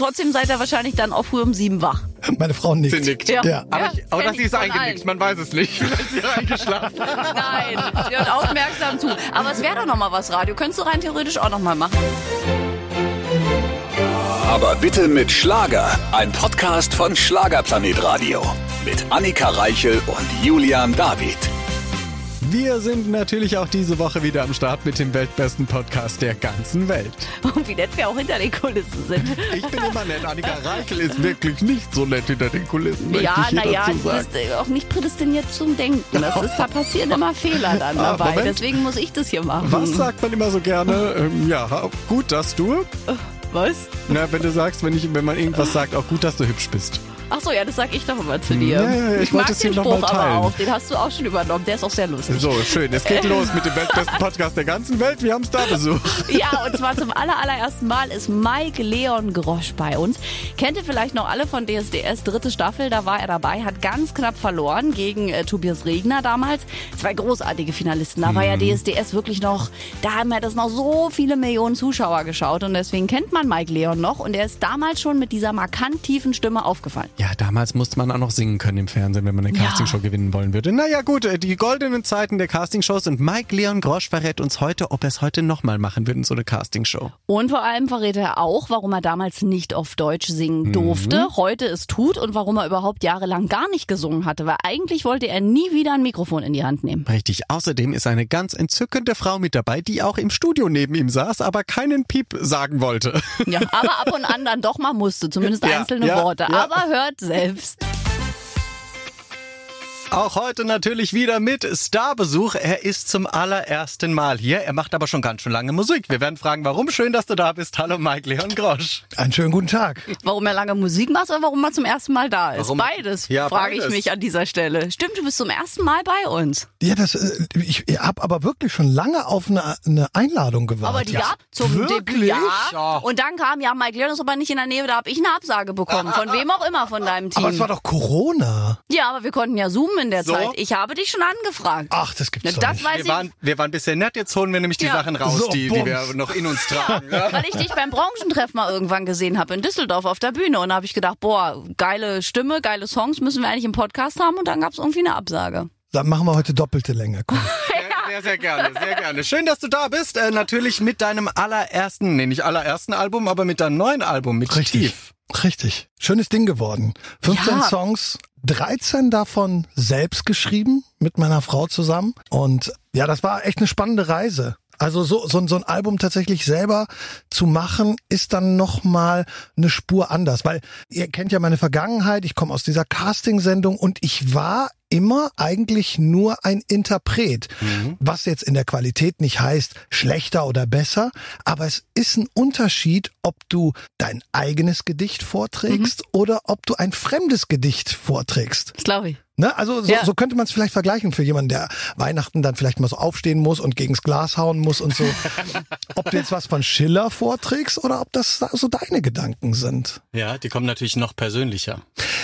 trotzdem seid ihr wahrscheinlich dann auch früh um sieben wach. Meine Frau nickt. Sie nickt. Ja. Ja. Aber, Ja, ich, aber dass sie ist eingenickt, allen. man weiß es nicht. Vielleicht ist sie eingeschlafen. Nein, sie hört aufmerksam zu. Aber es wäre doch noch mal was, Radio. Könntest du rein theoretisch auch noch mal machen. Aber bitte mit Schlager. Ein Podcast von Schlagerplanet Radio. Mit Annika Reichel und Julian David. Wir sind natürlich auch diese Woche wieder am Start mit dem weltbesten Podcast der ganzen Welt. Und wie nett wir auch hinter den Kulissen sind. Ich bin immer nett. Annika Reichel ist wirklich nicht so nett hinter den Kulissen, Ja, naja, du bist äh, auch nicht prädestiniert zum Denken. Das ist, da passieren immer Fehler dann Ah, dabei. Moment. Deswegen muss ich das hier machen. Was sagt man immer so gerne? Ähm, ja, gut, dass du. Was? Na, wenn du sagst, wenn, ich, wenn man irgendwas sagt, auch gut, dass du hübsch bist. Ach so, ja, das sag ich doch immer zu dir. Ja, ja, ja, ich mag wollte es den Spruch aber auch. Den hast du auch schon übernommen. Der ist auch sehr lustig. So, schön. Es geht los mit dem weltbesten Podcast der ganzen Welt. Wir haben Starbesuch. Ja, und zwar zum aller, allerersten Mal ist Mike Leon Grosch bei uns. Kennt ihr vielleicht noch alle von DSDS dritte Staffel? Da war er dabei, hat ganz knapp verloren gegen äh, Tobias Regner damals. Zwei großartige Finalisten. Da war ja DSDS wirklich noch, da haben ja das noch so viele Millionen Zuschauer geschaut und deswegen kennt man Mike Leon noch und er ist damals schon mit dieser markant tiefen Stimme aufgefallen. Ja, damals musste man auch noch singen können im Fernsehen, wenn man eine Ja. Castingshow gewinnen wollen würde. Naja gut, äh, die goldenen Zeiten der Castingshows und Mike Leon Grosch verrät uns heute, ob er es heute nochmal machen wird in so eine Castingshow. Und vor allem verrät er auch, warum er damals nicht auf Deutsch singen Mhm. durfte, heute es tut und warum er überhaupt jahrelang gar nicht gesungen hatte, weil eigentlich wollte er nie wieder ein Mikrofon in die Hand nehmen. Richtig. Außerdem ist eine ganz entzückende Frau mit dabei, die auch im Studio neben ihm saß, aber keinen Piep sagen wollte. Ja, aber ab und an dann doch mal musste, zumindest Ja, einzelne ja, Worte. ja. Aber hört selbst. Auch heute natürlich wieder mit Starbesuch. Er ist zum allerersten Mal hier. Er macht aber schon ganz schön lange Musik. Wir werden fragen, warum. Schön, dass du da bist. Hallo Mike Leon Grosch. Einen schönen guten Tag. Warum er lange Musik macht oder warum er zum ersten Mal da ist? Warum- Beides, Ja, frage ich beides. mich an dieser Stelle. Stimmt, du bist zum ersten Mal bei uns. Ja, das, äh, ich, ich habe aber wirklich schon lange auf eine, eine Einladung gewartet. Aber die gab zum Wirklich? Debüt. Ja. Ja. Und dann kam, ja, Mike Leon ist aber nicht in der Nähe, da habe ich eine Absage bekommen. Von wem auch immer von deinem Team. Aber es war doch Corona. Ja, aber wir konnten ja zoomen in der So? Zeit. Ich habe dich schon angefragt. Ach, das gibt's Na, doch das nicht. weiß Wir ich, waren, wir waren bisher nett. Jetzt holen wir nämlich die Ja. Sachen raus, So, die, die wir noch in uns tragen. Ja. weil ich dich beim Branchentreff mal irgendwann gesehen habe in Düsseldorf auf der Bühne. Und da habe ich gedacht, boah, geile Stimme, geile Songs müssen wir eigentlich im Podcast haben. Und dann gab es irgendwie eine Absage. Dann machen wir heute doppelte Länge. Komm. Sehr, sehr gerne, sehr gerne. Schön, dass du da bist. Äh, natürlich mit deinem allerersten, nee, nicht allerersten Album, aber mit deinem neuen Album, mit Richtig. Tief. Richtig. Schönes Ding geworden. 15 Ja. Songs, 13 davon selbst geschrieben mit meiner Frau zusammen. Und ja, das war echt eine spannende Reise. Also so, so, so ein Album tatsächlich selber zu machen, ist dann nochmal eine Spur anders. Weil ihr kennt ja meine Vergangenheit, ich komme aus dieser Casting-Sendung und ich war immer eigentlich nur ein Interpret. Was jetzt in der Qualität nicht heißt, schlechter oder besser, aber es ist ein Unterschied, ob du dein eigenes Gedicht vorträgst oder ob du ein fremdes Gedicht vorträgst. Das glaube ich. Ne? Also so, Ja. so könnte man es vielleicht vergleichen für jemanden, der Weihnachten dann vielleicht mal so aufstehen muss und gegens Glas hauen muss und so. ob du jetzt was von Schiller vorträgst oder ob das so deine Gedanken sind. Ja, die kommen natürlich noch persönlicher.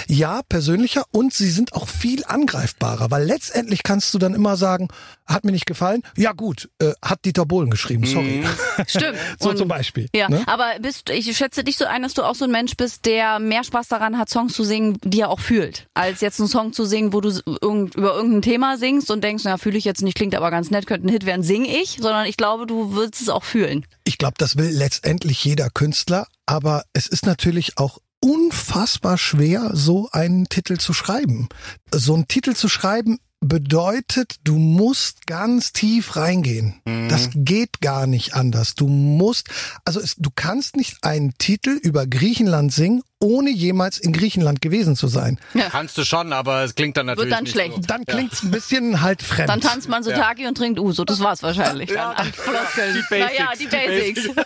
Ja, persönlicher und sie sind auch viel angreifbarer, weil letztendlich kannst du dann immer sagen, hat mir nicht gefallen. Ja gut, äh, hat Dieter Bohlen geschrieben, sorry. Stimmt. so Und- zum Beispiel. Ja, ne? aber bist, ich schätze dich so ein, dass du auch so ein Mensch bist, der mehr Spaß daran hat, Songs zu singen, die er auch fühlt, als jetzt einen Song zu singen, wo du irgend, über irgendein Thema singst und denkst, na, fühle ich jetzt nicht, klingt aber ganz nett, könnte ein Hit werden, sing ich, sondern ich glaube, du würdest es auch fühlen. Ich glaube, das will letztendlich jeder Künstler, aber es ist natürlich auch unfassbar schwer, so einen Titel zu schreiben. So einen Titel zu schreiben bedeutet, du musst ganz tief reingehen. Das geht gar nicht anders. Du musst, also es, du kannst nicht einen Titel über Griechenland singen, ohne jemals in Griechenland gewesen zu sein. Kannst du schon, aber es klingt dann natürlich dann nicht schlecht. So. Dann klingt's ein bisschen halt fremd. Dann tanzt man so Ja. Taki und trinkt Uso, das war's wahrscheinlich. Ja, dann die Basics, Naja, die die Basics.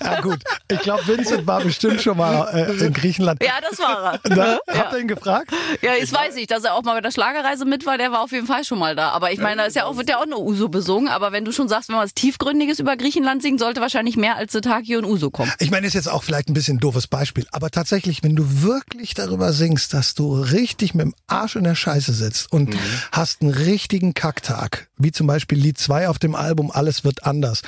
Ja gut, ich glaube, Vincent war bestimmt schon mal äh, in Griechenland. ja, das war er. Na, Habt ihr ihn gefragt? Ja, das weiß ich, dass er auch mal bei der Schlagerreise mit war, der war auf jeden Fall schon mal da. Aber ich meine, da ist ja auch, wird ja auch nur Uso besungen. Aber wenn du schon sagst, wenn man was Tiefgründiges über Griechenland singt, sollte wahrscheinlich mehr als Taki und Uso kommen. Ich meine, ist jetzt auch vielleicht ein bisschen ein doofes Beispiel, aber tatsächlich tatsächlich, wenn du wirklich darüber singst, dass du richtig mit dem Arsch in der Scheiße sitzt und Mhm. hast einen richtigen Kacktag, wie zum Beispiel Lied 2 auf dem Album Alles wird anders.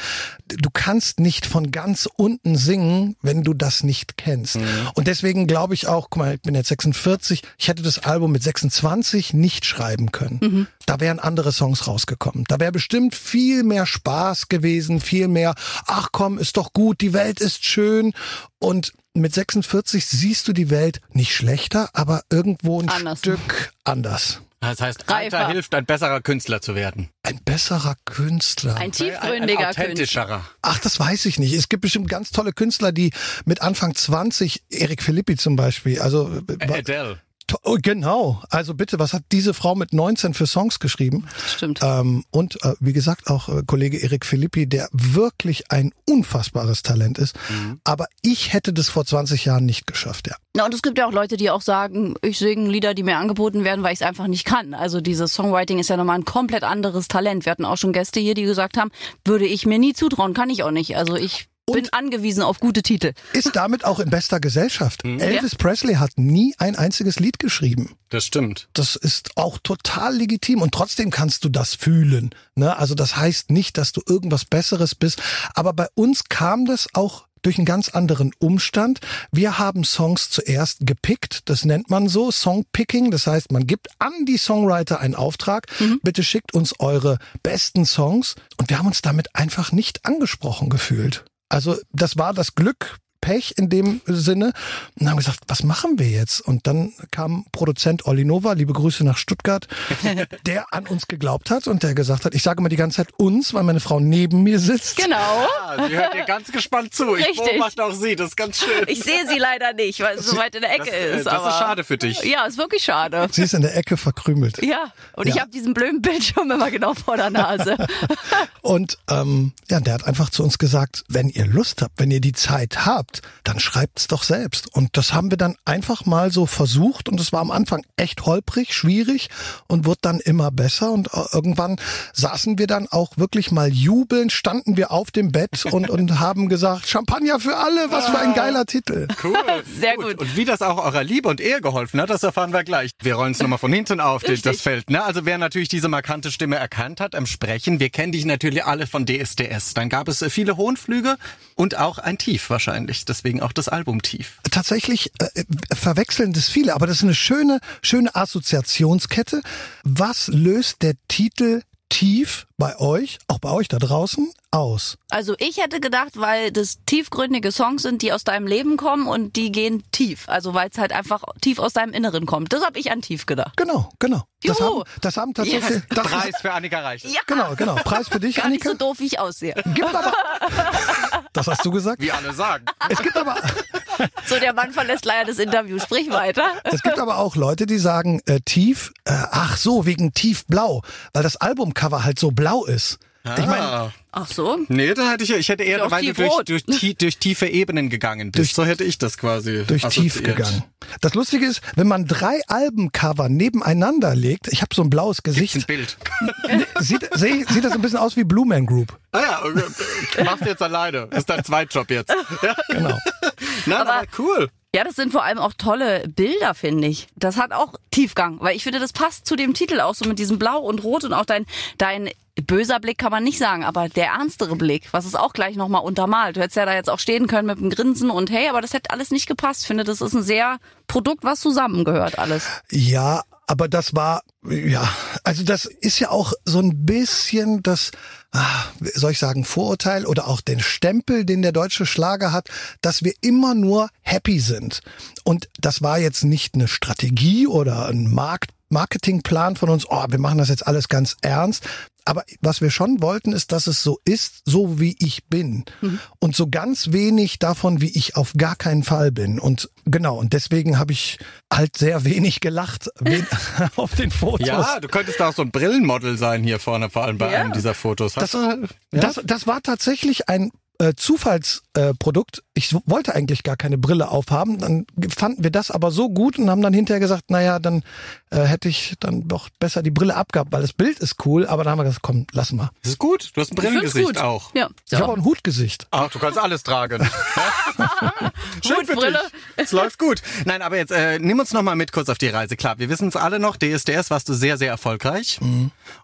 Du kannst nicht von ganz unten singen, wenn du das nicht kennst. Mhm. Und deswegen glaube ich auch, guck mal, ich bin jetzt 46, ich hätte das Album mit 26 nicht schreiben können. Da wären andere Songs rausgekommen. Da wäre bestimmt viel mehr Spaß gewesen, viel mehr, ach komm, ist doch gut, die Welt ist schön. Und mit 46 siehst du die Welt nicht schlechter, aber irgendwo ein Anders. Stück anders. Das heißt, Alter Reifer. hilft, ein besserer Künstler zu werden. Ein besserer Künstler. Ein Ein, ein tiefgründiger Künstler. authentischerer. Ach, das weiß ich nicht. Es gibt bestimmt ganz tolle Künstler, die mit Anfang 20, Erik Philippi zum Beispiel, also Ä- Adele. Oh, genau. Also bitte, was hat diese Frau mit 19 für Songs geschrieben? Stimmt. Ähm, und äh, wie gesagt auch äh, Kollege Erik Philippi, der wirklich ein unfassbares Talent ist. Aber ich hätte das vor 20 Jahren nicht geschafft, ja. Na, und es gibt ja auch Leute, die auch sagen, ich singe Lieder, die mir angeboten werden, weil ich es einfach nicht kann. Also dieses Songwriting ist ja nochmal ein komplett anderes Talent. Wir hatten auch schon Gäste hier, die gesagt haben, würde ich mir nie zutrauen, kann ich auch nicht. Also ich bin angewiesen auf gute Titel. Ist damit auch in bester Gesellschaft. Elvis Presley hat nie ein einziges Lied geschrieben. Das stimmt. Das ist auch total legitim und trotzdem kannst du das fühlen. Ne? Also das heißt nicht, dass du irgendwas Besseres bist. Aber bei uns kam das auch durch einen ganz anderen Umstand. Wir haben Songs zuerst gepickt, das nennt man so, Songpicking. Das heißt, man gibt an die Songwriter einen Auftrag, bitte schickt uns eure besten Songs. Und wir haben uns damit einfach nicht angesprochen gefühlt. Also das war das Glück, Pech in dem Sinne. Und haben gesagt, was machen wir jetzt? Und dann kam Produzent Olli Nova, liebe Grüße nach Stuttgart, der an uns geglaubt hat und der gesagt hat, ich sage immer die ganze Zeit uns, weil meine Frau neben mir sitzt. Genau. Ah, sie hört dir ganz gespannt zu. Ich Richtig. beobachte auch sie, das ist ganz schön. Ich sehe sie leider nicht, weil sie so weit in der Ecke das, äh, ist. das aber ist schade für dich. Ja, ist wirklich schade. Sie ist in der Ecke verkrümelt. Ja, und ich Ja. habe diesen blöden Bildschirm immer genau vor der Nase. Und ähm, ja, der hat einfach zu uns gesagt, wenn ihr Lust habt, wenn ihr die Zeit habt, dann schreibt's doch selbst. Und das haben wir dann einfach mal so versucht und es war am Anfang echt holprig, schwierig und wurde dann immer besser und äh, irgendwann saßen wir dann auch wirklich mal jubelnd, standen wir auf dem Bett und, und haben gesagt, Champagner für alle, was für ein geiler Titel. Cool. Sehr gut. Und wie das auch eurer Liebe und Ehe geholfen hat, das erfahren wir gleich. Wir rollen es nochmal von hinten auf den, das Feld. Ne? Also wer natürlich diese markante Stimme erkannt hat am Sprechen, wir kennen dich natürlich alle von DSDS. Dann gab es äh, viele Hohenflüge und auch ein Tief wahrscheinlich. Deswegen auch das Album Tief. tatsächlich äh, verwechseln das viele, aber das ist eine schöne, schöne Assoziationskette. Was löst der Titel tief bei euch, auch bei euch da draußen, aus? Also ich hätte gedacht, weil das tiefgründige Songs sind, die aus deinem Leben kommen und die gehen tief. Also weil es halt einfach tief aus deinem Inneren kommt. Das habe ich an tief gedacht. Genau, genau. Das Juhu. haben, das haben tatsächlich. Das Preis ist, für Annika Reich. Ja, genau, genau. Preis für dich, gar nicht Annika. so doof, wie ich aussehe. Gibt aber. Das hast du gesagt. Wie alle sagen. Es gibt aber, So, der Mann verlässt leider das Interview. Sprich weiter. es gibt aber auch Leute, die sagen äh, tief. Äh, ach so, wegen tiefblau, weil das Albumcover halt so blau ist. Ich meine, Ah. Ach so. Nee, da hätte ich, ich hätte eher, weil du durch, durch, durch tiefe Ebenen gegangen bist. Durch- so hätte ich das quasi durch tief assoziiert. gegangen. Das Lustige ist, wenn man drei Albencover nebeneinander legt, ich habe so ein blaues Gibt's ein Gesicht, Bild. sieht, seh, sieht das ein bisschen aus wie Blue Man Group. Ah ja, okay. machst jetzt alleine. Ist dein Zweitjob jetzt. Ja. Genau. Nein, aber, Aber- cool. Ja, das sind vor allem auch tolle Bilder, finde ich. Das hat auch Tiefgang, weil ich finde, das passt zu dem Titel auch so mit diesem Blau und Rot und auch dein, dein böser Blick kann man nicht sagen, aber der ernstere Blick, was es auch gleich nochmal untermalt. Du hättest ja da jetzt auch stehen können mit dem Grinsen und hey, aber das hätte alles nicht gepasst. Ich finde, das ist ein sehr Produkt, was zusammengehört alles. Ja, aber das war, ja, also das ist ja auch so ein bisschen das, ah, soll ich sagen, Vorurteil oder auch den Stempel, den der deutsche Schlager hat, dass wir immer nur happy sind. Und das war jetzt nicht eine Strategie oder ein Markt, Marketingplan von uns, oh, wir machen das jetzt alles ganz ernst. Aber was wir schon wollten, ist, dass es so ist, so wie ich bin. Und so ganz wenig davon, wie ich auf gar keinen Fall bin. Und genau, und deswegen habe ich halt sehr wenig gelacht wen auf den Fotos. Ja, du könntest da auch so ein Brillenmodel sein hier vorne, vor allem bei Ja. einem dieser Fotos. Hast Das, du, ja? das, das war tatsächlich ein äh, Zufallsprodukt. Äh, ich wollte eigentlich gar keine Brille aufhaben. Dann fanden wir das aber so gut und haben dann hinterher gesagt, naja, dann äh, hätte ich dann doch besser die Brille abgehabt, weil das Bild ist cool. Aber dann haben wir gesagt, komm, lass mal. Das ist gut. Du hast ein Brillengesicht auch. Ja. Ich habe auch ein Hutgesicht. Ach, du kannst alles tragen. Schön für Brille. dich. Es läuft gut. Nein, aber jetzt äh, nimm uns noch mal mit kurz auf die Reise. Klar, wir wissen es alle noch. DSDS warst du sehr, sehr erfolgreich.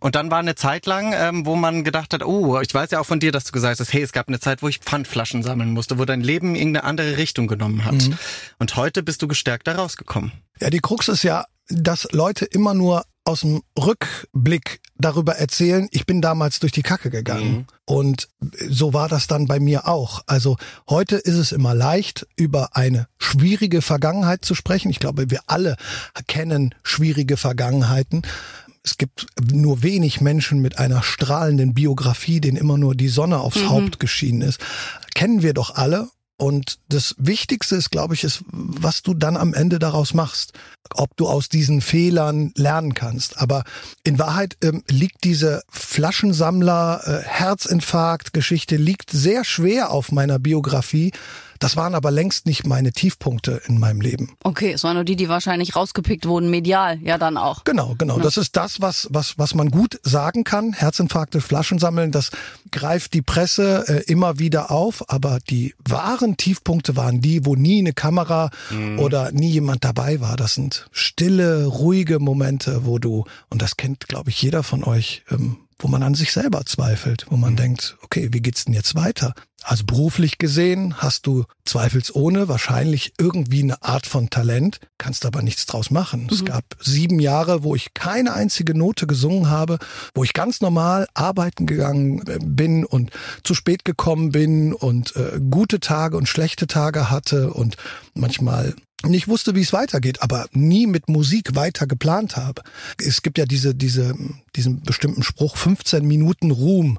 Und dann war eine Zeit lang, ähm, wo man gedacht hat, oh, ich weiß ja auch von dir, dass du gesagt hast, hey, es gab eine Zeit, wo ich Pfandflaschen sammeln musste, wo dein Leben irgendeine andere Richtung genommen hat. Und heute bist du gestärkt da rausgekommen. Ja, die Krux ist ja, dass Leute immer nur aus dem Rückblick darüber erzählen, ich bin damals durch die Kacke gegangen. Und so war das dann bei mir auch. Also heute ist es immer leicht, über eine schwierige Vergangenheit zu sprechen. Ich glaube, wir alle kennen schwierige Vergangenheiten. Es gibt nur wenig Menschen mit einer strahlenden Biografie, denen immer nur die Sonne aufs Haupt geschienen ist. Kennen wir doch alle. Und das Wichtigste ist, glaube ich, ist, was du dann am Ende daraus machst. Ob du aus diesen Fehlern lernen kannst. Aber in Wahrheit ähm, liegt diese Flaschensammler, äh, Herzinfarkt-Geschichte liegt sehr schwer auf meiner Biografie. Das waren aber längst nicht meine Tiefpunkte in meinem Leben. Okay, es waren nur die, die wahrscheinlich rausgepickt wurden, medial, ja dann auch. Genau, genau. Das ist das, was, was, was man gut sagen kann. Herzinfarkte, Flaschen sammeln, das greift die Presse äh, immer wieder auf. Aber die wahren Tiefpunkte waren die, wo nie eine Kamera oder nie jemand dabei war. Das sind stille, ruhige Momente, wo du, und das kennt, glaube ich, jeder von euch, ähm, wo man an sich selber zweifelt, wo man denkt, okay, wie geht's denn jetzt weiter? Also beruflich gesehen hast du zweifelsohne wahrscheinlich irgendwie eine Art von Talent, kannst aber nichts draus machen. Es gab sieben Jahre, wo ich keine einzige Note gesungen habe, wo ich ganz normal arbeiten gegangen äh, bin und zu spät gekommen bin und äh, gute Tage und schlechte Tage hatte und manchmal nicht wusste, wie es weitergeht, aber nie mit Musik weiter geplant habe. Es gibt ja diese, diese, diesen bestimmten Spruch, 15 Minuten Ruhm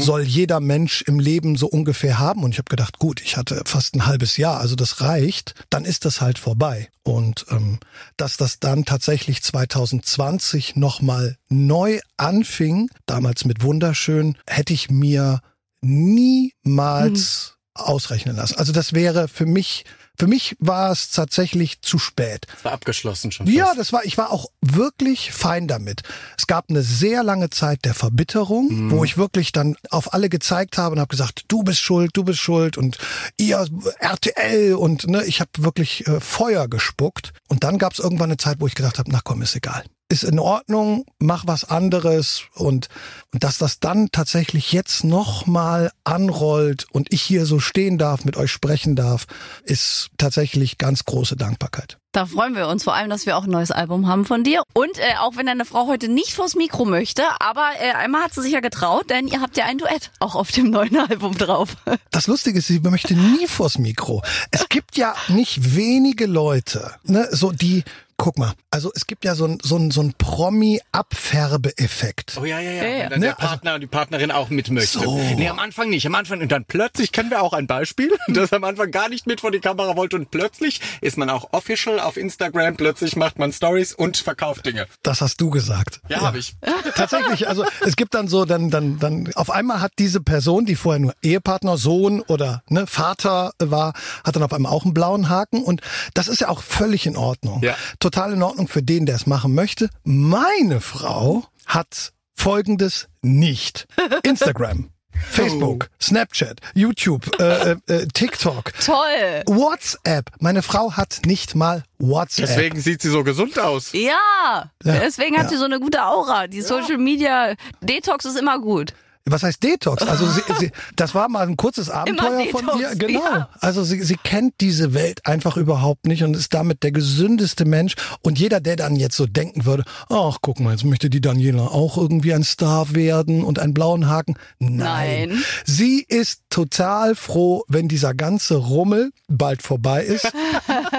soll jeder Mensch im Leben so ungefähr haben. Und ich habe gedacht, gut, ich hatte fast ein halbes Jahr, also das reicht, dann ist das halt vorbei. Und ähm, dass das dann tatsächlich 2020 nochmal neu anfing, damals mit Wunderschön, hätte ich mir niemals ausrechnen lassen. Also das wäre für mich, für mich war es tatsächlich zu spät. Das war abgeschlossen schon. Ja, fast. das war, ich war auch wirklich fein damit. Es gab eine sehr lange Zeit der Verbitterung, wo ich wirklich dann auf alle gezeigt habe und habe gesagt, du bist schuld, du bist schuld und ihr RTL und ne, ich habe wirklich äh, Feuer gespuckt. Und dann gab es irgendwann eine Zeit, wo ich gedacht habe, na komm, ist egal. Ist in Ordnung, mach was anderes und, und dass das dann tatsächlich jetzt nochmal anrollt und ich hier so stehen darf, mit euch sprechen darf, ist tatsächlich ganz große Dankbarkeit. Da freuen wir uns vor allem, dass wir auch ein neues Album haben von dir. Und äh, auch wenn deine Frau heute nicht vors Mikro möchte, aber äh, einmal hat sie sich ja getraut, denn ihr habt ja ein Duett auch auf dem neuen Album drauf. Das Lustige ist, sie möchte nie vors Mikro. Es gibt ja nicht wenige Leute, ne, so die, guck mal, also es gibt ja so ein, so ein, so ein Promi-Abfärbeeffekt. Oh ja, ja, ja. Ja, ja. Wenn dann Ne, der Partner und die Partnerin auch mit möchte. So. Nee, am Anfang nicht. Am Anfang und dann plötzlich kennen wir auch ein Beispiel, das am Anfang gar nicht mit vor die Kamera wollte und plötzlich ist man auch official auf Instagram. Plötzlich macht man Stories und verkauft Dinge. Das hast du gesagt. Ja, habe ich. Tatsächlich, also es gibt dann so, dann, dann, dann, auf einmal hat diese Person, die vorher nur Ehepartner, Sohn oder ne, Vater war, hat dann auf einmal auch einen blauen Haken und das ist ja auch völlig in Ordnung. Ja. Total in Ordnung für den, der es machen möchte. Meine Frau hat folgendes nicht. Instagram. Facebook, Snapchat, YouTube, äh, äh, äh, TikTok, Toll. WhatsApp. Meine Frau hat nicht mal WhatsApp. Deswegen sieht sie so gesund aus. Ja, Ja, deswegen hat ja. sie so eine gute Aura. Die Social Media Detox ist immer gut. Was heißt Detox? Also sie, sie, das war mal ein kurzes Abenteuer von Detox, ihr. Genau. ja. Also sie, sie kennt diese Welt einfach überhaupt nicht und ist damit der gesündeste Mensch. Und jeder, der dann jetzt so denken würde, ach guck mal, jetzt möchte die Daniela auch irgendwie ein Star werden und einen blauen Haken. Nein. Nein. Sie ist total froh, wenn dieser ganze Rummel bald vorbei ist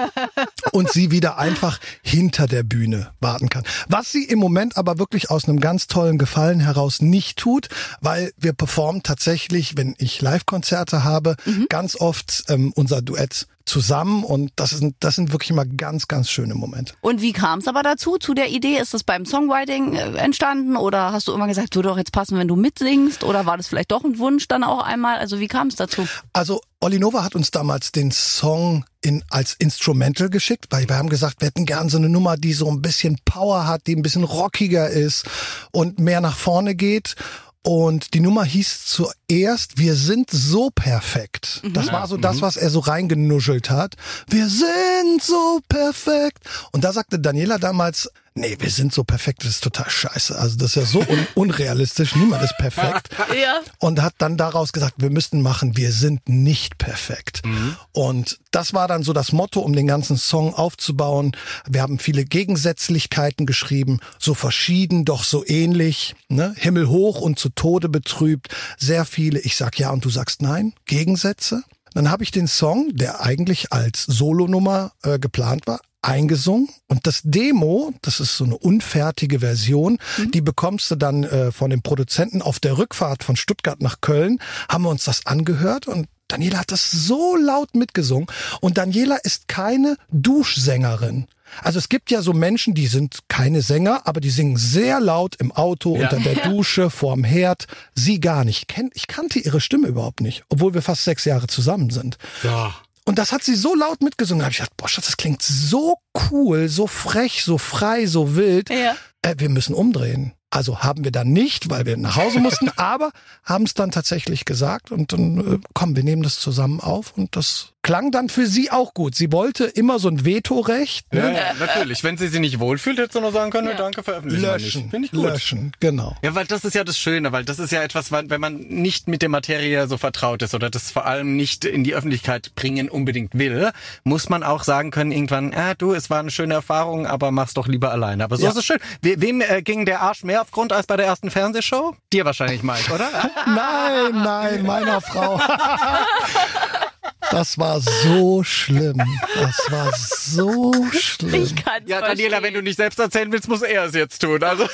und sie wieder einfach hinter der Bühne warten kann. Was sie im Moment aber wirklich aus einem ganz tollen Gefallen heraus nicht tut, weil wir performen tatsächlich, wenn ich Live-Konzerte habe, ganz oft ähm, unser Duett zusammen und das sind, das sind wirklich immer ganz, ganz schöne Momente. Und wie kam es aber dazu, zu der Idee? Ist das beim Songwriting äh, entstanden oder hast du immer gesagt, würde doch jetzt passen, wenn du mitsingst oder war das vielleicht doch ein Wunsch dann auch einmal? Also wie kam es dazu? Also Olli Nova hat uns damals den Song in, als Instrumental geschickt, weil wir haben gesagt, wir hätten gern so eine Nummer, die so ein bisschen Power hat, die ein bisschen rockiger ist und mehr nach vorne geht. Und die Nummer hieß zuerst, wir sind so perfekt. Das war so das, was er so reingenuschelt hat. Wir sind so perfekt. Und da sagte Daniela damals, nee, wir sind so perfekt, das ist total scheiße. Also das ist ja so un unrealistisch, niemand ist perfekt. Ja. Und hat dann daraus gesagt, wir müssten machen, wir sind nicht perfekt. Und das war dann so das Motto, um den ganzen Song aufzubauen. Wir haben viele Gegensätzlichkeiten geschrieben, so verschieden, doch so ähnlich. Ne? Himmel hoch und zu Tode betrübt. Sehr viele, ich sag ja und du sagst nein, Gegensätze. Dann habe ich den Song, der eigentlich als Solonummer äh, geplant war, eingesungen und das Demo, das ist so eine unfertige Version, die bekommst du dann äh, von dem Produzenten auf der Rückfahrt von Stuttgart nach Köln, haben wir uns das angehört und Daniela hat das so laut mitgesungen und Daniela ist keine Duschsängerin. Also es gibt ja so Menschen, die sind keine Sänger, aber die singen sehr laut im Auto, Ja. unter der Dusche, vorm Herd. Sie gar nicht. Ich kannte ihre Stimme überhaupt nicht, obwohl wir fast sechs Jahre zusammen sind. Ja. Und das hat sie so laut mitgesungen. Da habe ich gedacht, boah, Schatz, das klingt so cool, so frech, so frei, so wild. Ja. Äh, wir müssen umdrehen. Also haben wir dann nicht, weil wir nach Hause mussten, aber haben es dann tatsächlich gesagt und dann, äh, komm, wir nehmen das zusammen auf und das klang dann für sie auch gut. Sie wollte immer so ein Vetorecht. Ja, Ne? ja, natürlich. Wenn sie sich nicht wohlfühlt, hätte sie nur sagen können, danke, veröffentlichen Löschen. Finde ich gut. löschen, genau. Ja, weil das ist ja das Schöne, weil das ist ja etwas, wenn man nicht mit der Materie so vertraut ist oder das vor allem nicht in die Öffentlichkeit bringen unbedingt will, muss man auch sagen können irgendwann, ah, du, es war eine schöne Erfahrung, aber mach's doch lieber alleine. Aber so Ja. ist es schön. We wem äh, ging der Arsch mehr auf Grund als bei der ersten Fernsehshow? Dir wahrscheinlich, Mike, oder? Nein, nein, meiner Frau. Das war so schlimm. Das war so schlimm. Ich kann's ja, Daniela, verstehen. wenn du nicht selbst erzählen willst, muss er es jetzt tun. Also,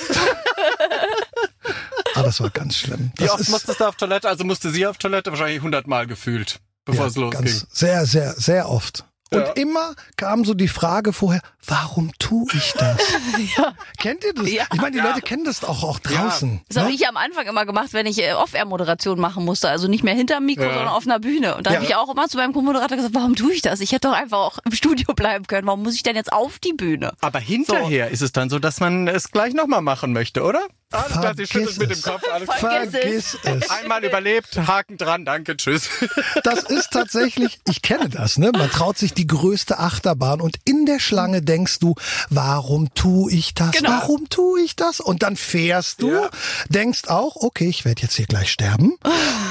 Ah, das war ganz schlimm. wie Das oft musstest du auf Toilette? Also musste sie auf Toilette wahrscheinlich hundertmal gefühlt, bevor ja, es losging. ganz, sehr, sehr, sehr oft. Und Ja. immer kam so die Frage vorher, warum tue ich das? Kennt ihr das? Ja. Ich meine, die Leute kennen das auch, auch draußen. Das habe ne? ich am Anfang immer gemacht, wenn ich äh, Off-Air-Moderation machen musste. Also nicht mehr hinterm Mikro, Ja. sondern auf einer Bühne. Und da Ja. habe ich auch immer zu meinem Co-Moderator gesagt, warum tue ich das? Ich hätte doch einfach auch im Studio bleiben können. Warum muss ich denn jetzt auf die Bühne? Aber hinterher ist es dann so, dass man es gleich nochmal machen möchte, oder? Alles klar, sie schüttelt Vergiss mit dem es. Kopf. Alles Vergiss Vergiss es. Einmal überlebt, Haken dran, danke, tschüss. Das ist tatsächlich, ich kenne das, ne? Man traut sich die größte Achterbahn und in der Schlange denkst du, warum tue ich das? Genau. Warum tue ich das? Und dann fährst du, Ja. denkst auch, okay, ich werde jetzt hier gleich sterben.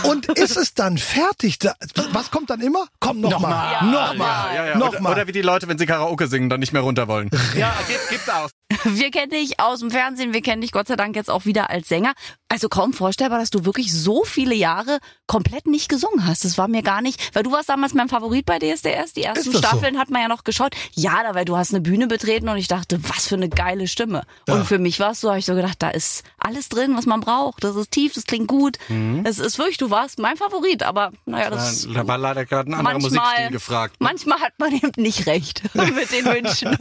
Und ist es dann fertig? Da- Was kommt dann immer? Komm noch, mal, Ja. noch mal, Ja, ja, noch oder, mal. oder wie die Leute, wenn sie Karaoke singen, dann nicht mehr runter wollen. Ja, geht, gibt's aus. Wir kennen dich aus dem Fernsehen, wir kennen dich Gott sei Dank jetzt auch wieder als Sänger. Also kaum vorstellbar, dass du wirklich so viele Jahre komplett nicht gesungen hast. Das war mir gar nicht, weil du warst damals mein Favorit bei DSDS. Die ersten das so? Staffeln hat man ja noch geschaut. Ja, da, weil du hast eine Bühne betreten und ich dachte, was für eine geile Stimme. Und für mich war es so, habe ich so gedacht, da ist alles drin, was man braucht. Das ist tief, das klingt gut. Es ist wirklich, du warst mein Favorit, aber naja, das Da war leider gerade ein anderer manchmal, Musikstil gefragt. manchmal hat man eben nicht recht mit den Wünschen.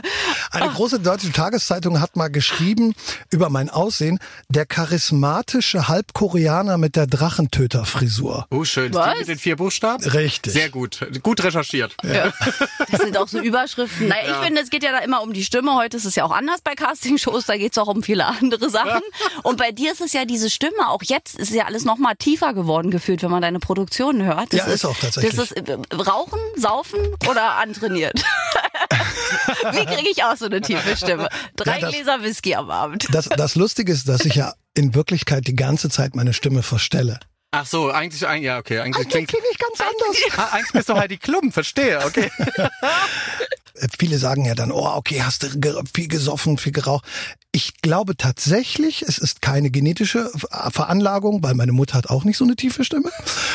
Eine große deutsche Tageszeitung hat mal geschrieben über mein Aussehen, der charismatische Halbkoreaner mit der Drachentöterfrisur. Oh, schön. Was? Die mit den vier Buchstaben? Richtig. Sehr gut. Gut recherchiert. Das sind auch so Überschriften. Naja, ich finde, es geht ja da immer um die Stimme. Heute ist es ja auch anders bei Castingshows. Da geht es auch um viele andere Sachen. Und bei dir ist es ja diese Stimme. Auch jetzt ist ja alles noch mal tiefer geworden gefühlt, wenn man deine Produktionen hört. Das Ja, ist auch tatsächlich. Das ist äh, Rauchen, Saufen oder antrainiert? Wie kriege ich auch so eine tiefe Stimme? Drei Ja, das- Gläser Whisky am Abend. Das, das Lustige ist, dass ich ja in Wirklichkeit die ganze Zeit meine Stimme verstelle. Ach so, eigentlich, ein- ja, okay. Eigentlich Eigentlich klingt, klinge ich ganz anders. ah, eigentlich bist du Heidi Klum, verstehe, okay. Äh, Viele sagen ja dann, oh, okay, hast du viel gesoffen, viel geraucht. Ich glaube tatsächlich, es ist keine genetische Ver- Veranlagung, weil meine Mutter hat auch nicht so eine tiefe Stimme.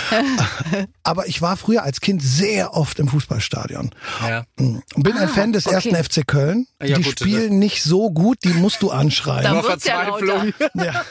Aber ich war früher als Kind sehr oft im Fußballstadion. Ja. Und bin ein Fan des okay. ersten FC Köln. Ja, die gut, spielen nicht so gut, die musst du Da anschreien. Nur wird's ja Verzweiflung. lauter. Ja.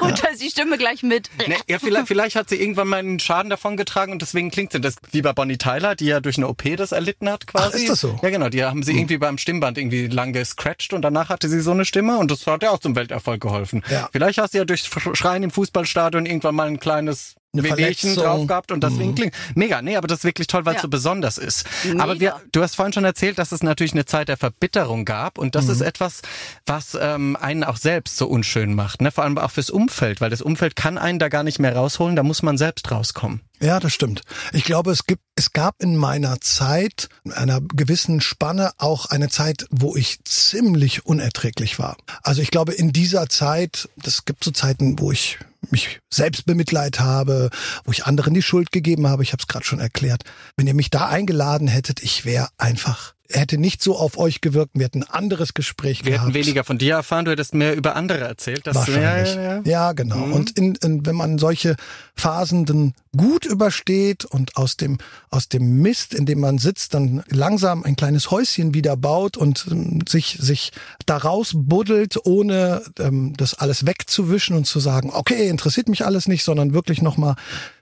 Und da ist die Stimme gleich mit. Ne, ja, vielleicht, vielleicht hat sie irgendwann mal einen Schaden davon getragen und deswegen klingt sie das wie bei Bonnie Tyler, die ja durch eine OP das erlitten hat quasi. Ach, ist das so? Ja, genau. Die haben sie irgendwie beim Stimmband irgendwie lang gescratcht und danach hatte sie so eine Stimme und das hat ja auch zum Welterfolg geholfen. Ja. Vielleicht hast du ja durch Schreien im Fußballstadion irgendwann mal ein kleines Eine Wehwehchen Verletzung. drauf gehabt und deswegen klingt mega. Nee, aber das ist wirklich toll, weil es Ja. so besonders ist. Mega. Aber wir, du hast vorhin schon erzählt, dass es natürlich eine Zeit der Verbitterung gab und das ist etwas, was ähm, einen auch selbst so unschön macht. Ne? Vor allem auch fürs Umfeld, weil das Umfeld kann einen da gar nicht mehr rausholen, da muss man selbst rauskommen. Ja, das stimmt. Ich glaube, es gibt, es gab in meiner Zeit, in einer gewissen Spanne auch eine Zeit, wo ich ziemlich unerträglich war. Also ich glaube, in dieser Zeit, das gibt so Zeiten, wo ich mich selbst bemitleid habe, wo ich anderen die Schuld gegeben habe. Ich habe es gerade schon erklärt. Wenn ihr mich da eingeladen hättet, ich wäre einfach, hätte nicht so auf euch gewirkt. Wir hätten ein anderes Gespräch Wir gehabt. hätten weniger von dir erfahren, du hättest mehr über andere erzählt. Das Wahrscheinlich. Ja, ja, ja. Ja, genau. Und in, in, wenn man solche Phasen dann gut übersteht und aus dem, aus dem Mist, in dem man sitzt, dann langsam ein kleines Häuschen wieder baut und ähm, sich, sich daraus buddelt, ohne ähm, das alles wegzuwischen und zu sagen, okay, interessiert mich alles nicht, sondern wirklich nochmal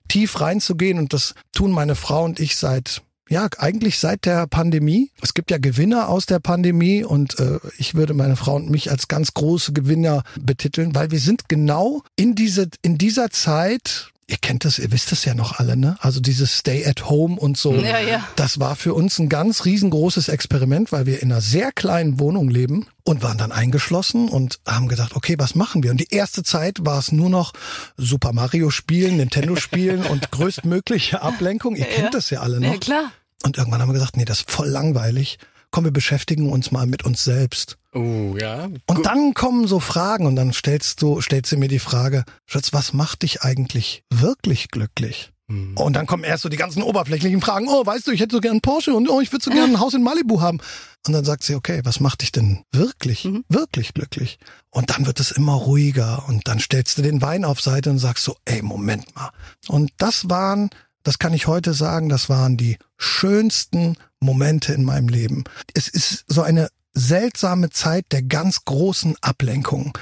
tief reinzugehen. Und das tun meine Frau und ich seit ja, eigentlich seit der Pandemie. Es gibt ja Gewinner aus der Pandemie und äh, ich würde meine Frau und mich als ganz große Gewinner betiteln, weil wir sind genau in diese in dieser Zeit Ihr kennt das, ihr wisst das ja noch alle, ne? Also dieses Stay at Home und so. Ja, ja. Das war für uns ein ganz riesengroßes Experiment, weil wir in einer sehr kleinen Wohnung leben und waren dann eingeschlossen und haben gesagt, okay, was machen wir? Und die erste Zeit war es nur noch Super Mario spielen, Nintendo spielen und größtmögliche Ablenkung. Ihr kennt das ja alle noch. Ja, klar. Und irgendwann haben wir gesagt, nee, das ist voll langweilig. Komm, wir beschäftigen uns mal mit uns selbst. Oh, ja. Und dann kommen so Fragen und dann stellst du, stellst du mir die Frage, Schatz, was macht dich eigentlich wirklich glücklich? Und dann kommen erst so die ganzen oberflächlichen Fragen. Oh, weißt du, ich hätte so gern einen Porsche und oh, ich würde so gern ein Haus in Malibu haben. Und dann sagt sie, okay, was macht dich denn wirklich, wirklich glücklich? Und dann wird es immer ruhiger und dann stellst du den Wein auf Seite und sagst so, ey, Moment mal. Und das waren, das kann ich heute sagen, das waren die schönsten Momente in meinem Leben. Es ist so eine seltsame Zeit der ganz großen Ablenkung.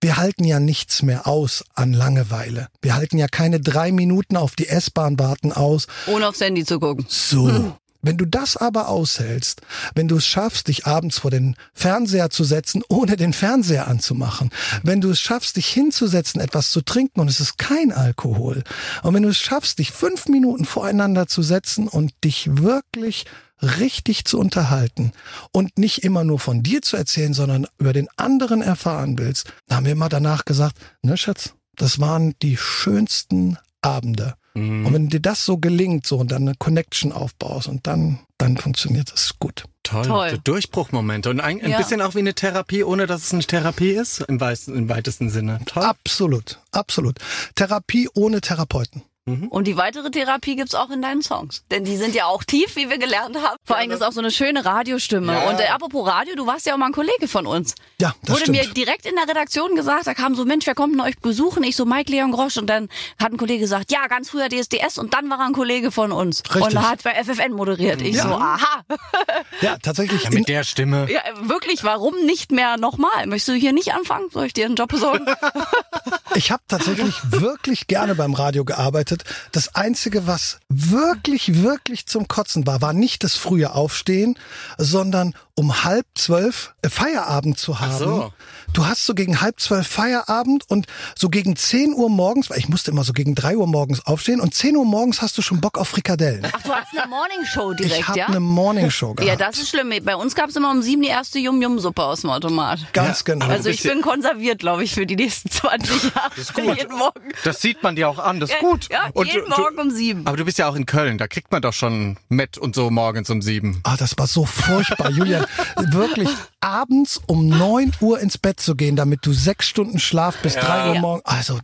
Wir halten ja nichts mehr aus an Langeweile. Wir halten ja keine drei Minuten auf die S-Bahn warten aus. Ohne aufs Handy zu gucken. So. Wenn du das aber aushältst, wenn du es schaffst, dich abends vor den Fernseher zu setzen, ohne den Fernseher anzumachen, wenn du es schaffst, dich hinzusetzen, etwas zu trinken und es ist kein Alkohol, und wenn du es schaffst, dich fünf Minuten voreinander zu setzen und dich wirklich richtig zu unterhalten und nicht immer nur von dir zu erzählen, sondern über den anderen erfahren willst, da haben wir immer danach gesagt, ne Schatz, das waren die schönsten Abende. Und wenn dir das so gelingt, so und dann eine Connection aufbaust und dann, dann funktioniert das gut. Toll. Toll. Durchbruchmomente. Und ein, ein Ja. bisschen auch wie eine Therapie, ohne dass es eine Therapie ist, im, weitesten, im weitesten Sinne. Toll. Absolut, absolut. Therapie ohne Therapeuten. Und die weitere Therapie gibt's auch in deinen Songs. Denn die sind ja auch tief, wie wir gelernt haben. Vor allem ist auch so eine schöne Radiostimme. Ja. Und äh, apropos Radio, du warst ja auch mal ein Kollege von uns. Ja, das Wurde stimmt. mir direkt in der Redaktion gesagt, da kam so, Mensch, wer kommt denn euch besuchen? Ich so, Mike Leon Grosch. Und dann hat ein Kollege gesagt, ja, ganz früher DSDS. Und dann war er ein Kollege von uns. Richtig. Und hat bei FFN moderiert. Ich Ja. so, aha. Ja, tatsächlich. in, Mit der Stimme. Ja, wirklich, warum nicht mehr nochmal? Möchtest du hier nicht anfangen? Soll ich dir einen Job besorgen? Ich habe tatsächlich wirklich gerne beim Radio gearbeitet. Das Einzige, was wirklich, wirklich zum Kotzen war, war nicht das frühe Aufstehen, sondern um halb zwölf äh, Feierabend zu haben. so. Du hast so gegen halb zwölf Feierabend und so gegen zehn Uhr morgens, weil ich musste immer so gegen drei Uhr morgens aufstehen und zehn Uhr morgens hast du schon Bock auf Frikadellen. Ach, du hast eine Morningshow direkt, ich habe ja? eine Morningshow gehabt. Ja, das ist schlimm. Bei uns gab's immer um sieben die erste Yum-Yum-Suppe aus dem Automat. Ganz genau. Also ich bin konserviert, glaube ich, für die nächsten 20 Jahre. Jeden Morgen. Das sieht man dir auch an, das ist gut. Ja, Und jeden du- Morgen um sieben. Aber du bist ja auch in Köln, da kriegt man doch schon Met und so morgens um sieben. Ah, das war so furchtbar, Julian. Wirklich, abends um neun Uhr ins Bett zu gehen, damit du sechs Stunden Schlaf bis drei Uhr Ja. morgens. Also,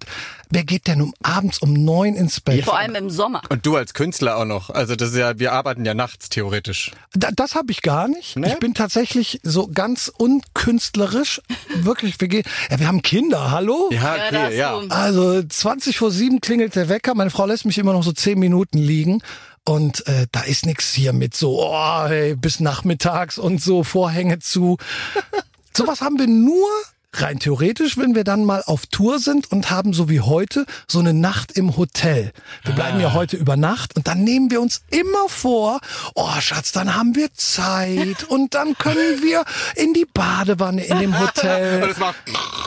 wer geht denn um abends um neun ins Bett? Vor allem im Sommer. Und du als Künstler auch noch. Also das ist ja, wir arbeiten ja nachts theoretisch. Da, das habe ich gar nicht. Ne? Ich bin tatsächlich so ganz unkünstlerisch. Wirklich, wir gehen. Ja, wir haben Kinder, hallo? Ja, Ja, okay, ja. du- Also 20 vor sieben klingelt der Wecker. Meine Frau lässt mich immer noch so zehn Minuten liegen. Und äh, da ist nix hier mit so, oh, hey, bis nachmittags und so Vorhänge zu. Sowas haben wir nur rein theoretisch, wenn wir dann mal auf Tour sind und haben so wie heute so eine Nacht im Hotel. Wir bleiben ja heute über Nacht und dann nehmen wir uns immer vor, oh Schatz, dann haben wir Zeit und dann können wir in die Badewanne in dem Hotel.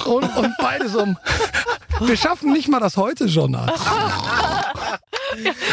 Und Und, und beide so. Wir schaffen nicht mal das Heute-Journal.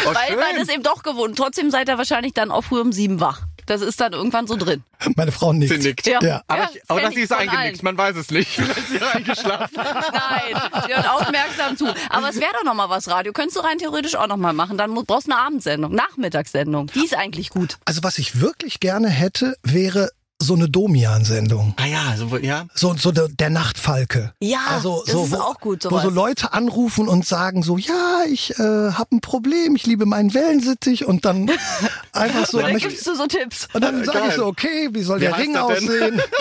oh, Weil schön. man ist eben doch gewohnt. Trotzdem seid ihr wahrscheinlich dann auch früh um sieben wach. Das ist dann irgendwann so drin. Meine Frau nickt. Sie nickt. Ja. Ja. Aber, Ja, ich, das oder kenn sie ist eingenickt, allen. man weiß es nicht. Vielleicht ist sie eingeschlafen. Nein, sie hört aufmerksam zu. Aber es wäre doch noch mal was Radio. Könntest du rein theoretisch auch noch mal machen. Dann brauchst du eine Abendsendung, Nachmittagssendung. Die ist eigentlich gut. Also was ich wirklich gerne hätte, wäre so eine Domian-Sendung. Ah ja, so, ja. So, so der, der Nachtfalke. Ja, also, das so, ist wo, auch gut, Wo sowas. so Leute anrufen und sagen so, ja, ich äh, habe ein Problem, ich liebe meinen Wellensittich und dann einfach so. Dann möchte- gibst du so Tipps. und dann sage ich so, okay, wie soll Wie der Ring aussehen?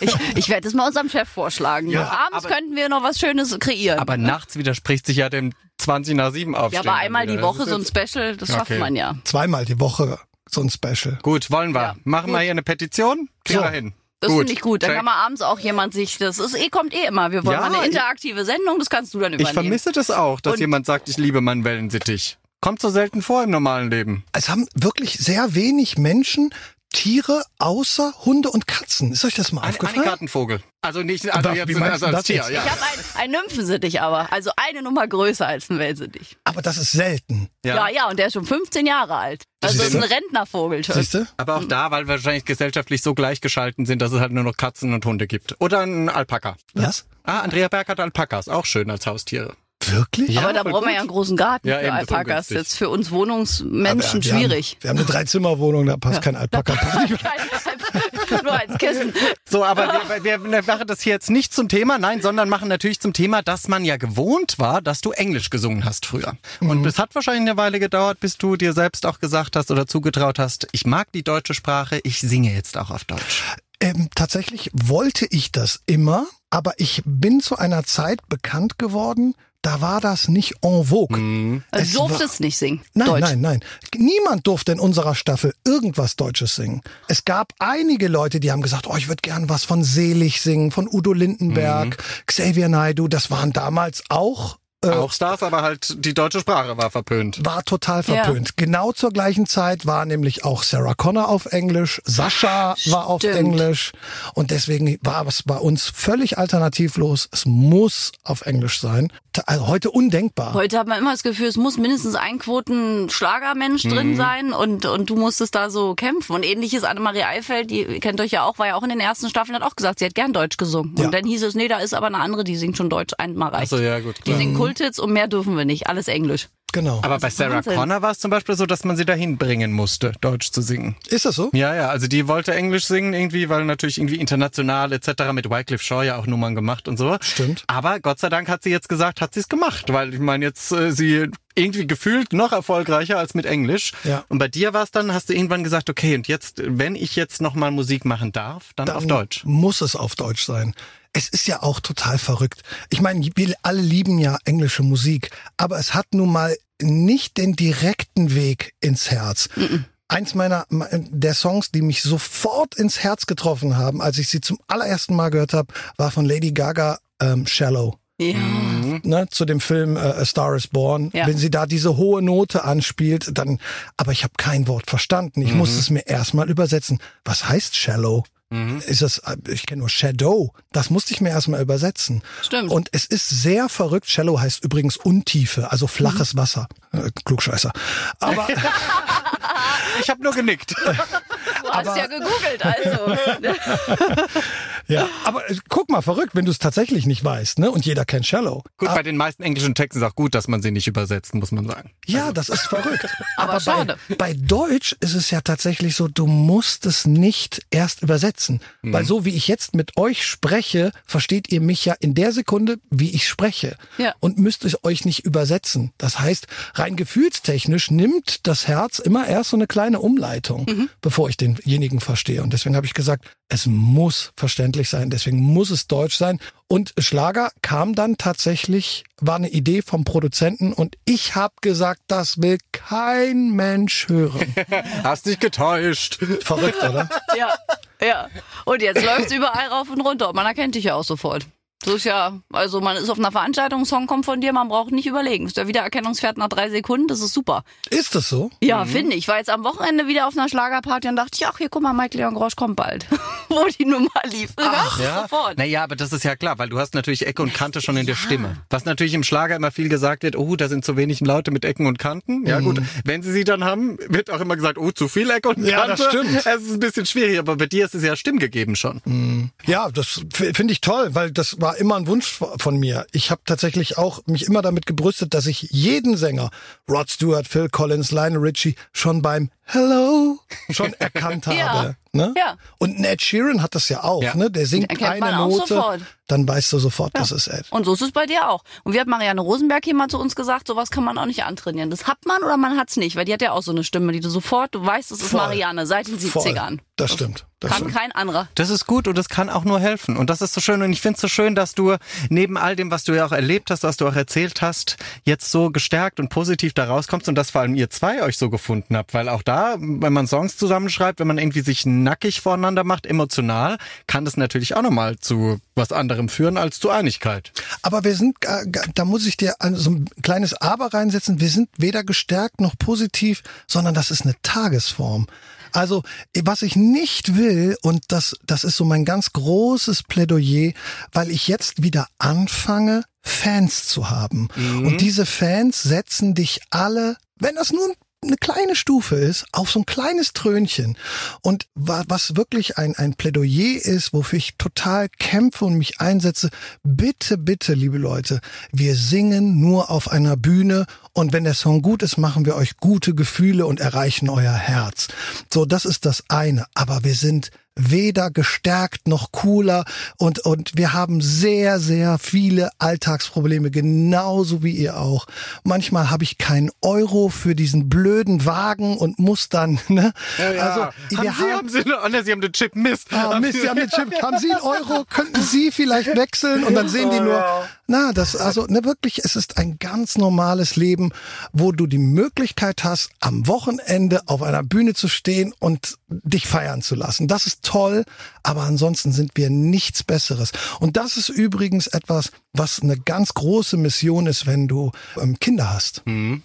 Ich, ich werde es mal unserem Chef vorschlagen. Ja, Abends aber- könnten wir noch was Schönes kreieren. Aber nachts widerspricht sich ja dem 20 nach 7 ja, aufstehen. aber einmal wieder. die Woche so ein Special, das schafft Okay. man ja. Zweimal die Woche so ein Special. Gut, wollen wir. Ja, Machen wir gut. hier eine Petition? Kriegen So. wir hin. Das finde ich gut. Dann Check. kann man abends auch jemand sich, das ist eh, kommt eh immer. Wir wollen Ja, mal eine ich- interaktive Sendung, das kannst du dann Ich übernehmen. vermisse das auch, dass Und- jemand sagt, ich liebe meinen Wellensittich. Kommt so selten vor im normalen Leben. Es haben wirklich sehr wenig Menschen Tiere außer Hunde und Katzen. Ist euch das mal Ein, ein aufgefallen? Gartenvogel. Also nicht also Aber jetzt wie meinst also du als das Tier, jetzt? ja. Ich habe ein, ein Nymphensittich aber, also eine Nummer größer als ein Wellensittich. Aber das ist selten. Ja. ja, und der ist schon 15 Jahre alt. Also das ist ein Rentnervogel schon. Siehst du? Aber auch da, weil wir wahrscheinlich gesellschaftlich so gleichgeschalten sind, dass es halt nur noch Katzen und Hunde gibt. Oder ein Alpaka. Was? Ah, Andrea Berg hat Alpakas, auch schön als Haustiere. Wirklich? Ja, aber da brauchen wir ja einen großen Garten Ja, für eben, das ist Alpakas. Jetzt für uns Wohnungsmenschen wir schwierig. Haben, wir haben eine Dreizimmerwohnung, da passt kein Alpaka. Nur als Kissen. So, aber wir, wir, wir machen das hier jetzt nicht zum Thema, nein, sondern machen natürlich zum Thema, dass man ja gewohnt war, dass du Englisch gesungen hast früher. Und es hat wahrscheinlich eine Weile gedauert, bis du dir selbst auch gesagt hast oder zugetraut hast, ich mag die deutsche Sprache, ich singe jetzt auch auf Deutsch. Ähm, tatsächlich wollte ich das immer, aber ich bin zu einer Zeit bekannt geworden, da war das nicht en vogue. Also Es du war- durftest nicht singen. Nein, Deutsch. nein, nein. Niemand durfte in unserer Staffel irgendwas Deutsches singen. Es gab einige Leute, die haben gesagt, oh, ich würde gern was von Selig singen, von Udo Lindenberg, Xavier Naidoo. Das waren damals auch Auch Stars, aber halt die deutsche Sprache war verpönt. war total Ja. verpönt. Genau zur gleichen Zeit war nämlich auch Sarah Connor auf Englisch, Sascha war auf Stimmt. Englisch und deswegen war es bei uns völlig alternativlos. Es muss auf Englisch sein. Also heute undenkbar. Heute hat man immer das Gefühl, es muss mindestens ein Quoten-Schlagermensch drin Mhm. sein und, und du musstest da so kämpfen. Und ähnliches Annemarie Eifeld, die ihr kennt euch ja auch, war ja auch in den ersten Staffeln, hat auch gesagt, sie hat gern Deutsch gesungen. Ja. Und dann hieß es, nee, da ist aber eine andere, die singt schon Deutsch, einmal reicht. Achso, ja, gut, Die klar. singt Kulthits und mehr dürfen wir nicht, alles Englisch. Genau. Aber bei Sarah Wahnsinn. Connor war es zum Beispiel so, dass man sie dahin bringen musste, Deutsch zu singen. Ist das so? Ja, ja, also die wollte Englisch singen irgendwie, weil natürlich irgendwie international etc. mit Wycliffe Shaw ja auch Nummern gemacht und so. Stimmt. Aber Gott sei Dank hat sie jetzt gesagt, hat sie es gemacht, weil ich meine jetzt äh, sie irgendwie gefühlt noch erfolgreicher als mit Englisch. Ja. Und bei dir war es dann, hast du irgendwann gesagt, okay, und jetzt, wenn ich jetzt nochmal Musik machen darf, dann, Dann auf Deutsch. Muss es auf Deutsch sein. Es ist ja auch total verrückt. Ich meine, wir alle lieben ja englische Musik, aber es hat nun mal nicht den direkten Weg ins Herz. Eins meiner der Songs, die mich sofort ins Herz getroffen haben, als ich sie zum allerersten Mal gehört habe, war von Lady Gaga ähm, Shallow. Ja. Ne, zu dem Film äh, A Star is Born. Ja. Wenn sie da diese hohe Note anspielt, dann, aber ich habe kein Wort verstanden. Ich musste es mir erstmal übersetzen. Was heißt Shallow? Ist das, ich kenne nur Shadow. Das musste ich mir erstmal übersetzen. Stimmt. Und es ist sehr verrückt. Shallow heißt übrigens Untiefe, also flaches Wasser. Äh, Klugscheißer. Aber Ich habe nur genickt. Du hast ja gegoogelt, also. ja, aber äh, guck mal, verrückt, wenn du es tatsächlich nicht weißt, ne? Und jeder kennt Shallow. Gut, bei den meisten englischen Texten ist auch gut, dass man sie nicht übersetzt, muss man sagen. Ja, das ist verrückt. Aber schade. Bei, bei Deutsch ist es ja tatsächlich so, du musst es nicht erst übersetzen. Weil so wie ich jetzt mit euch spreche, versteht ihr mich ja in der Sekunde, wie ich spreche. Ja. Und müsst es euch nicht übersetzen. Das heißt, rein gefühlstechnisch nimmt das Herz immer erst so eine kleine Umleitung, bevor ich denjenigen verstehe. Und deswegen habe ich gesagt, es muss verständlich sein, deswegen muss es Deutsch sein. Und Schlager kam dann tatsächlich, war eine Idee vom Produzenten und ich habe gesagt, das will kein Mensch hören. Hast dich getäuscht. Verrückt, oder? Ja. Ja. Und jetzt läuft's überall rauf und runter. Man erkennt dich ja auch sofort. So ist ja, also man ist auf einer Veranstaltung, ein Song kommt von dir, man braucht nicht überlegen. Ist der Wiedererkennungswert nach drei Sekunden, das ist super. Ist das so? Ja, finde ich. Ich war jetzt am Wochenende wieder auf einer Schlagerparty und dachte, ich, ach, hier, guck mal, Mike Leon Grosch kommt bald. Wo die Nummer lief. Ach, Ja? sofort. Naja, aber das ist ja klar, weil du hast natürlich Ecke und Kante schon in der Stimme. Was natürlich im Schlager immer viel gesagt wird, oh, da sind zu wenig Leute mit Ecken und Kanten. Ja gut, wenn sie sie dann haben, wird auch immer gesagt, oh, zu viel Ecke und Kante. Ja, das stimmt. Es ist ein bisschen schwierig, aber bei dir ist es ja stimmgegeben schon. Ja, das finde ich toll, weil das war immer ein Wunsch von mir. Ich habe tatsächlich auch mich immer damit gebrüstet, dass ich jeden Sänger, Rod Stewart, Phil Collins, Lionel Richie, schon beim Hello schon erkannt Ja. habe. Ne? Ja. Und Ed Sheeran hat das ja auch. Ja. Ne? Der singt Den erkennt man eine auch Note, sofort. dann weißt du sofort, das ist Ed. Und so ist es bei dir auch. Und wie hat Marianne Rosenberg hier mal zu uns gesagt, sowas kann man auch nicht antrainieren. Das hat man oder man hat's nicht, weil die hat ja auch so eine Stimme, die du sofort, du weißt, es ist Voll. Marianne seit den Voll. 70ern. Das stimmt. Das Kann stimmt. kein anderer. Das ist gut und das kann auch nur helfen. Und das ist so schön. Und ich finde es so schön, dass du neben all dem, was du ja auch erlebt hast, was du auch erzählt hast, jetzt so gestärkt und positiv da rauskommst und dass vor allem ihr zwei euch so gefunden habt. Weil auch da, wenn man Songs zusammenschreibt, wenn man irgendwie sich nackig voreinander macht, emotional, kann das natürlich auch nochmal zu was anderem führen als zu Einigkeit. Aber wir sind, äh, da muss ich dir so ein kleines Aber reinsetzen. Wir sind weder gestärkt noch positiv, sondern das ist eine Tagesform. Also, was ich nicht will, und das, das ist so mein ganz großes Plädoyer, weil ich jetzt wieder anfange, Fans zu haben. Und diese Fans setzen dich alle, wenn das nun eine kleine Stufe ist, auf so ein kleines Trönchen. Und wa- was wirklich ein, ein Plädoyer ist, wofür ich total kämpfe und mich einsetze, bitte, bitte, liebe Leute, wir singen nur auf einer Bühne und wenn der Song gut ist, machen wir euch gute Gefühle und erreichen euer Herz. So, das ist das eine. Aber wir sind weder gestärkt noch cooler und, und wir haben sehr, sehr viele Alltagsprobleme, genauso wie ihr auch. Manchmal habe ich keinen Euro für diesen blöden Wagen und muss dann, ne? Also, haben wir Sie, haben Sie, oh, ne, Sie haben den Chip Mist. Ah, Mist, Sie haben den Chip. Haben Sie einen Euro? Könnten Sie vielleicht wechseln? Und dann sehen die nur, na, das, also, ne, wirklich, es ist ein ganz normales Leben, wo du die Möglichkeit hast, am Wochenende auf einer Bühne zu stehen und dich feiern zu lassen. Das ist toll, aber ansonsten sind wir nichts Besseres. Und das ist übrigens etwas, was eine ganz große Mission ist, wenn du ähm, Kinder hast.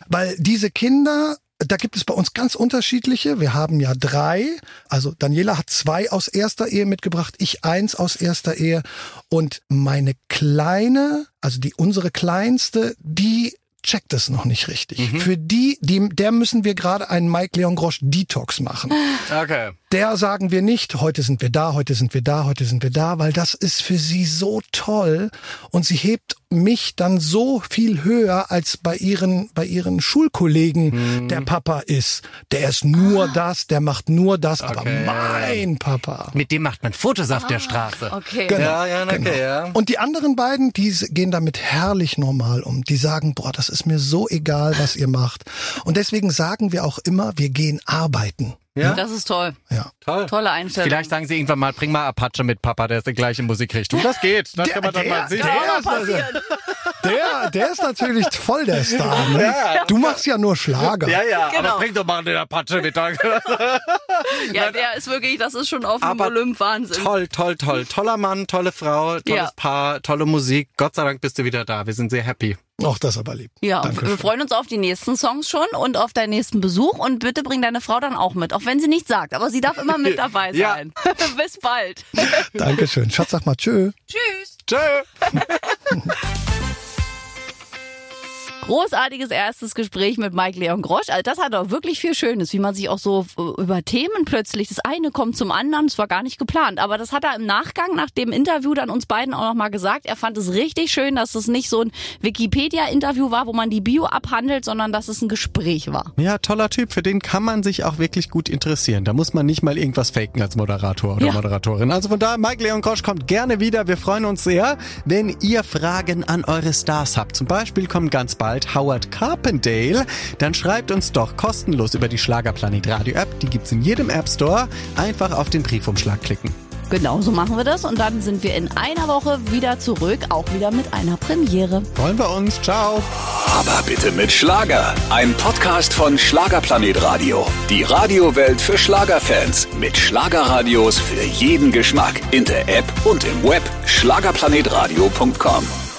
Weil diese Kinder da gibt es bei uns ganz unterschiedliche. Wir haben ja drei. Also Daniela hat zwei aus erster Ehe mitgebracht, ich eins aus erster Ehe. Und meine kleine, also die unsere kleinste, die checkt es noch nicht richtig. Für die, die, der müssen wir gerade einen Mike Leon Grosch Detox machen. Okay. Der sagen wir nicht, heute sind wir da, heute sind wir da, heute sind wir da, weil das ist für sie so toll und sie hebt mich dann so viel höher als bei ihren bei ihren Schulkollegen der Papa ist. Der ist nur das, der macht nur das, aber Okay. mein Papa. Mit dem macht man Fotos auf der Straße. Okay. Genau. Ja, ja, okay, Genau. ja. Und die anderen beiden, die gehen damit herrlich normal um. Die sagen, boah, das ist mir so egal, was ihr macht. Und deswegen sagen wir auch immer, wir gehen arbeiten. Ja, Das ist toll. Ja. toll. Tolle Einstellung. Vielleicht sagen sie irgendwann mal, bring mal Apache mit Papa, der ist die gleiche Musikrichtung. Das geht. Das Der- kann man dann der- mal sehen. der ist Der, der ist natürlich voll der Star. Ne? Du machst ja nur Schlager. Ja, ja, Genau. aber bring doch mal den Apache mit. Ja, der ist wirklich, das ist schon auf dem Olymp Wahnsinn. toll, toll, toll. Toller Mann, tolle Frau, tolles Ja. Paar, tolle Musik. Gott sei Dank bist du wieder da. Wir sind sehr happy. Auch das aber lieb. Ja, Dankeschön. wir freuen uns auf die nächsten Songs schon und auf deinen nächsten Besuch und bitte bring deine Frau dann auch mit, auch wenn sie nicht sagt, aber sie darf immer mit dabei Ja. sein. Bis bald. Dankeschön. Schatz, sag mal tschö. Tschüss. Tschö. Großartiges erstes Gespräch mit Mike Leon Grosch. Also das hat auch wirklich viel Schönes, wie man sich auch so äh, über Themen plötzlich, das eine kommt zum anderen, das war gar nicht geplant. Aber das hat er im Nachgang nach dem Interview dann uns beiden auch nochmal gesagt. Er fand es richtig schön, dass es nicht so ein Wikipedia-Interview war, wo man die Bio abhandelt, sondern dass es ein Gespräch war. Ja, toller Typ. Für den kann man sich auch wirklich gut interessieren. Da muss man nicht mal irgendwas faken als Moderator oder Ja. Moderatorin. Also von daher, Mike Leon Grosch kommt gerne wieder. Wir freuen uns sehr, wenn ihr Fragen an eure Stars habt. Zum Beispiel kommt ganz bald Howard Carpendale. Dann schreibt uns doch kostenlos über die Schlagerplanet Radio App. Die gibt's in jedem App Store. Einfach auf den Briefumschlag klicken. Genau so machen wir das und dann sind wir in einer Woche wieder zurück, auch wieder mit einer Premiere. Freuen wir uns. Ciao. Aber bitte mit Schlager. Ein Podcast von Schlagerplanet Radio. Die Radiowelt für Schlagerfans. Mit Schlagerradios für jeden Geschmack. In der App und im Web. Schlagerplanetradio.com.